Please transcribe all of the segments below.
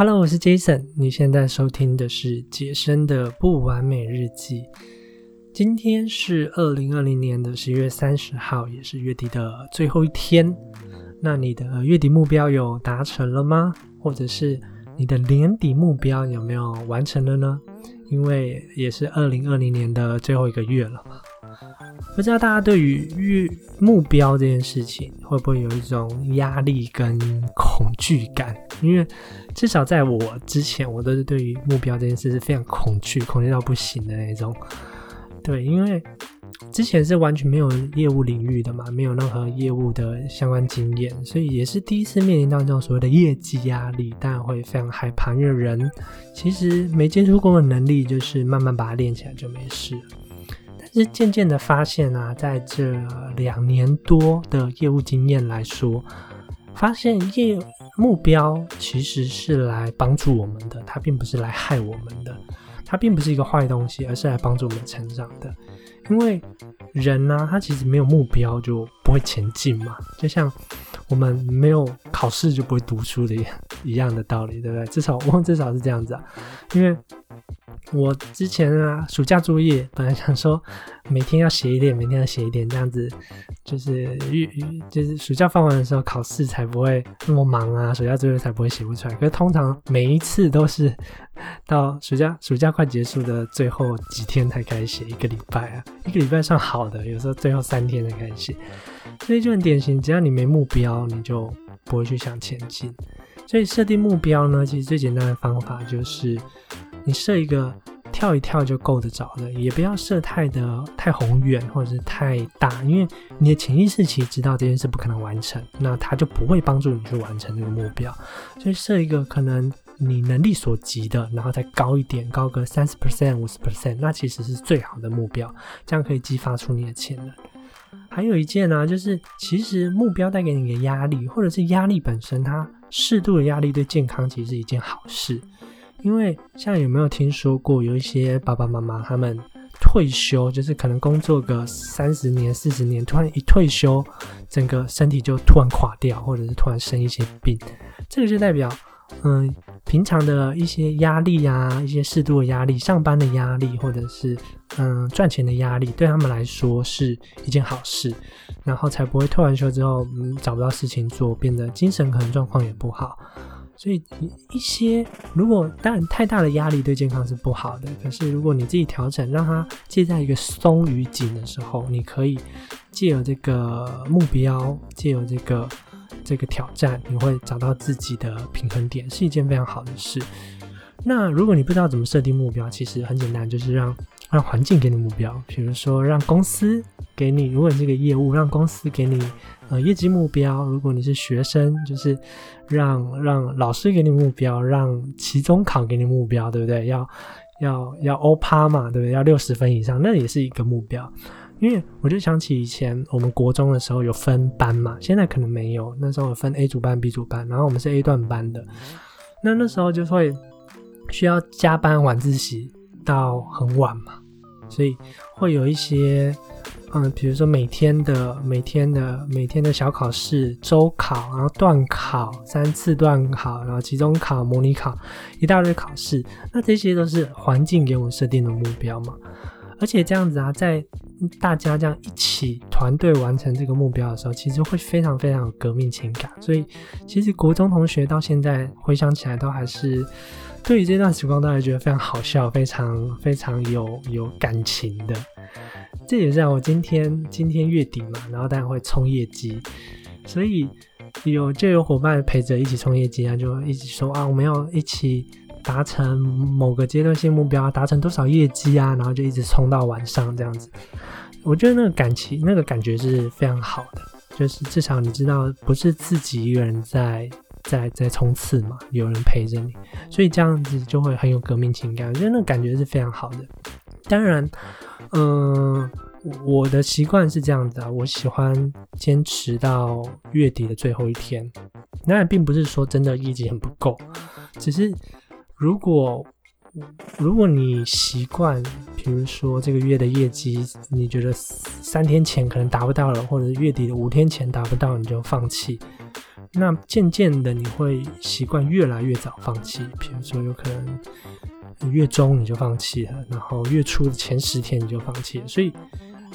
Hello，我是 Jason。你现在收听的是杰森的不完美日记。今天是二零二零年的十月三十号，也是月底的最后一天。那你的月底目标有达成了吗？或者是你的年底目标有没有完成了呢？因为也是二零二零年的最后一个月了。不知道大家对于月目标这件事情会不会有一种压力跟恐惧感？因为至少在我之前，我都是对于目标这件事是非常恐惧、恐惧到不行的那种。对，因为之前是完全没有业务领域的嘛，没有任何业务的相关经验，所以也是第一次面临到这种所谓的业绩压力，当然会非常害怕。因为人其实没接触过的能力，就是慢慢把它练起来就没事。是渐渐的发现啊，在这两年多的业务经验来说，发现业目标其实是来帮助我们的，它并不是来害我们的，它并不是一个坏东西，而是来帮助我们成长的。因为人呢，他其实没有目标就不会前进嘛，就像我们没有考试就不会读书的一样的道理，对不对？至少我至少是这样子啊，因为。我之前啊，暑假作业本来想说每天要写一点，每天要写一点，这样子就是预就是暑假放完的时候考试才不会那么忙啊，暑假作业才不会写不出来。可是通常每一次都是到暑假暑假快结束的最后几天才开始写，一个礼拜啊，一个礼拜算好的，有时候最后三天才开始写，所以就很典型，只要你没目标，你就不会去想前进。所以设定目标呢，其实最简单的方法就是。你设一个跳一跳就够得着的，也不要设太的太宏远或者是太大，因为你的潜意识其实知道这件事不可能完成，那它就不会帮助你去完成这个目标。所以设一个可能你能力所及的，然后再高一点，高个三十 percent、五十 percent，那其实是最好的目标，这样可以激发出你的潜能。还有一件呢，就是其实目标带给你的压力，或者是压力本身，它适度的压力对健康其实是一件好事。因为像有没有听说过有一些爸爸妈妈他们退休，就是可能工作个三十年、四十年，突然一退休，整个身体就突然垮掉，或者是突然生一些病，这个就代表，嗯，平常的一些压力呀，一些适度的压力，上班的压力，或者是嗯赚钱的压力，对他们来说是一件好事，然后才不会退完休之后，嗯，找不到事情做，变得精神可能状况也不好。所以一些如果当然太大的压力对健康是不好的，可是如果你自己调整，让它借在一个松与紧的时候，你可以借有这个目标，借有这个这个挑战，你会找到自己的平衡点，是一件非常好的事。那如果你不知道怎么设定目标，其实很简单，就是让让环境给你目标，比如说让公司给你，如果你这个业务让公司给你。呃，业绩目标，如果你是学生，就是让让老师给你目标，让期中考给你目标，对不对？要要要欧趴嘛，对不对？要六十分以上，那也是一个目标。因为我就想起以前我们国中的时候有分班嘛，现在可能没有。那时候有分 A 组班、B 组班，然后我们是 A 段班的，那那时候就会需要加班晚自习到很晚嘛，所以会有一些。嗯，比如说每天的、每天的、每天的小考试、周考，然后段考三次段考，然后期中考、模拟考，一大堆考试，那这些都是环境给我们设定的目标嘛。而且这样子啊，在大家这样一起团队完成这个目标的时候，其实会非常非常有革命情感。所以，其实国中同学到现在回想起来，都还是对于这段时光大家觉得非常好笑，非常非常有有感情的。这也是我今天今天月底嘛，然后当然会冲业绩，所以有就有伙伴陪着一起冲业绩啊，就一起说啊，我们要一起达成某个阶段性目标，达成多少业绩啊，然后就一直冲到晚上这样子。我觉得那个感情那个感觉是非常好的，就是至少你知道不是自己一个人在在在冲刺嘛，有人陪着你，所以这样子就会很有革命情感。我觉得那感觉是非常好的。当然。嗯，我的习惯是这样子啊，我喜欢坚持到月底的最后一天。当然，并不是说真的业绩很不够，只是如果如果你习惯，比如说这个月的业绩，你觉得三天前可能达不到了，或者月底的五天前达不到，你就放弃。那渐渐的你会习惯越来越早放弃，比如说有可能月中你就放弃了，然后月初的前十天你就放弃了。所以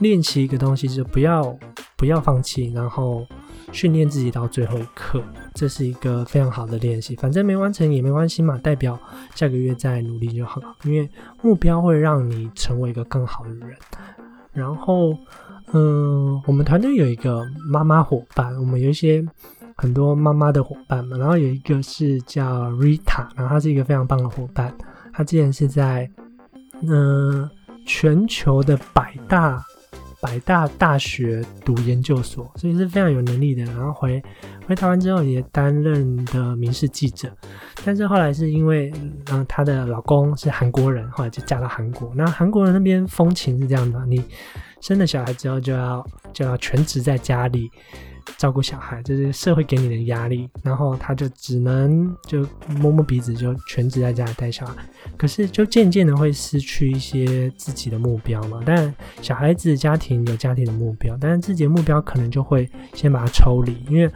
练习一个东西就不要不要放弃，然后训练自己到最后一刻，这是一个非常好的练习。反正没完成也没关系嘛，代表下个月再努力就好了。因为目标会让你成为一个更好的人。然后，嗯，我们团队有一个妈妈伙伴，我们有一些很多妈妈的伙伴嘛。然后有一个是叫 Rita，然后她是一个非常棒的伙伴。她之前是在嗯全球的百大百大大学读研究所，所以是非常有能力的。然后回回台湾之后也担任的民事记者，但是后来是因为嗯她的老公是韩国人，后来就嫁到韩国。那韩国人那边风情是这样的，你生了小孩之后就要就要全职在家里。照顾小孩，这是社会给你的压力，然后他就只能就摸摸鼻子，就全职在家里带小孩。可是就渐渐的会失去一些自己的目标嘛。但小孩子家庭有家庭的目标，但是自己的目标可能就会先把它抽离，因为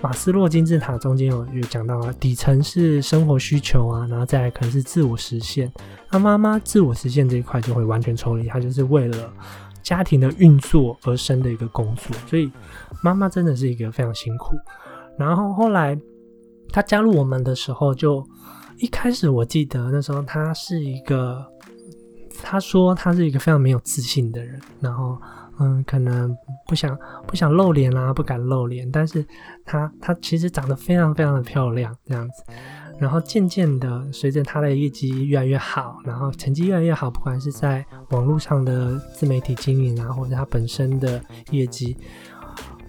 马斯洛金字塔中间有有讲到啊，底层是生活需求啊，然后再来可能是自我实现。那妈妈自我实现这一块就会完全抽离，她就是为了。家庭的运作而生的一个工作，所以妈妈真的是一个非常辛苦。然后后来她加入我们的时候，就一开始我记得那时候她是一个，她说她是一个非常没有自信的人，然后嗯，可能不想不想露脸啊，不敢露脸，但是她她其实长得非常非常的漂亮，这样子。然后渐渐的，随着他的业绩越来越好，然后成绩越来越好，不管是在网络上的自媒体经营啊，或者他本身的业绩，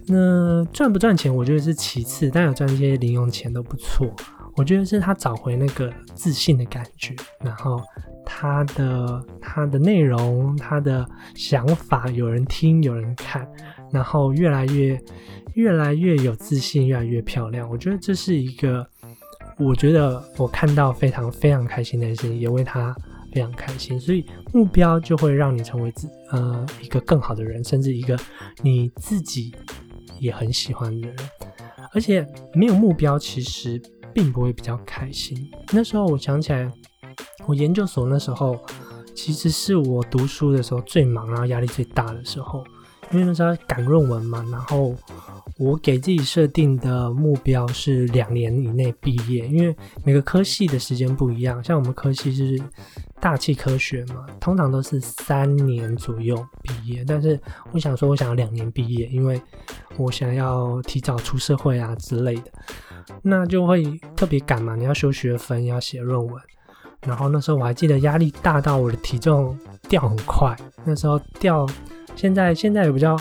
那赚不赚钱，我觉得是其次，但有赚一些零用钱都不错。我觉得是他找回那个自信的感觉，然后他的他的内容，他的想法有人听有人看，然后越来越越来越有自信，越来越漂亮。我觉得这是一个。我觉得我看到非常非常开心的事情，也为他非常开心。所以目标就会让你成为自呃一个更好的人，甚至一个你自己也很喜欢的人。而且没有目标，其实并不会比较开心。那时候我想起来，我研究所那时候，其实是我读书的时候最忙，然后压力最大的时候，因为那时候赶论文嘛，然后。我给自己设定的目标是两年以内毕业，因为每个科系的时间不一样。像我们科系就是大气科学嘛，通常都是三年左右毕业。但是我想说，我想要两年毕业，因为我想要提早出社会啊之类的，那就会特别赶嘛。你要修学分，要写论文，然后那时候我还记得压力大到我的体重掉很快，那时候掉，现在现在也比较。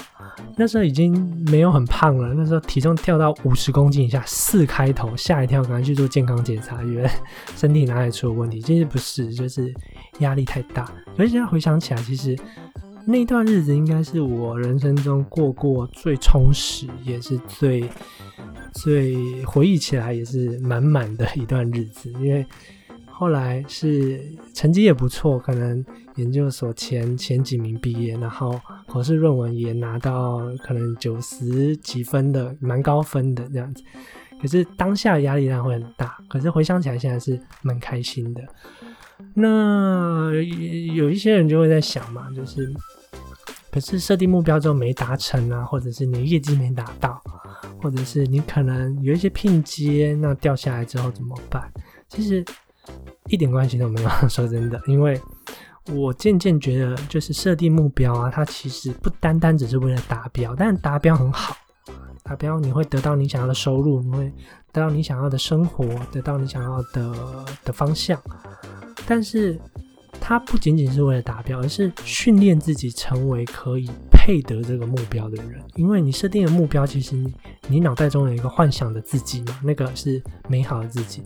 那时候已经没有很胖了，那时候体重跳到五十公斤以下，四开头，吓一跳，赶快去做健康检查，以为 身体哪里出了问题，其实不是，就是压力太大。而且现在回想起来，其实那段日子应该是我人生中过过最充实，也是最最回忆起来也是满满的一段日子，因为。后来是成绩也不错，可能研究所前前几名毕业，然后博士论文也拿到可能九十几分的，蛮高分的这样子。可是当下压力量会很大，可是回想起来现在是蛮开心的。那有一些人就会在想嘛，就是可是设定目标之后没达成啊，或者是你业绩没达到，或者是你可能有一些聘接那掉下来之后怎么办？其实。一点关系都没有，说真的，因为我渐渐觉得，就是设定目标啊，它其实不单单只是为了达标，但达标很好，达标你会得到你想要的收入，你会得到你想要的生活，得到你想要的的方向，但是它不仅仅是为了达标，而是训练自己成为可以配得这个目标的人，因为你设定的目标，其实你脑袋中有一个幻想的自己嘛，那个是美好的自己。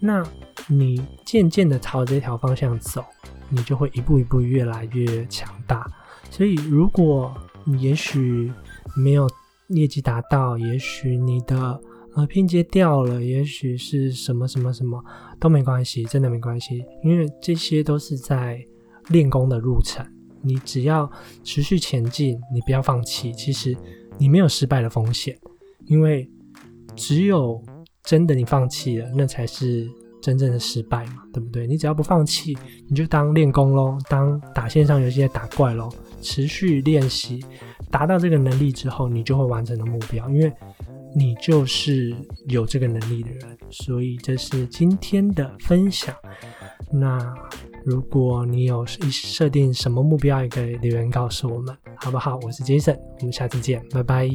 那你渐渐的朝这条方向走，你就会一步一步越来越强大。所以，如果你也许没有业绩达到，也许你的呃拼接掉了，也许是什么什么什么都没关系，真的没关系，因为这些都是在练功的路程。你只要持续前进，你不要放弃，其实你没有失败的风险，因为。只有真的你放弃了，那才是真正的失败嘛，对不对？你只要不放弃，你就当练功喽，当打线上游戏打怪喽，持续练习，达到这个能力之后，你就会完成的目标，因为你就是有这个能力的人。所以这是今天的分享。那如果你有设定什么目标，也可以留言告诉我们，好不好？我是 Jason，我们下次见，拜拜。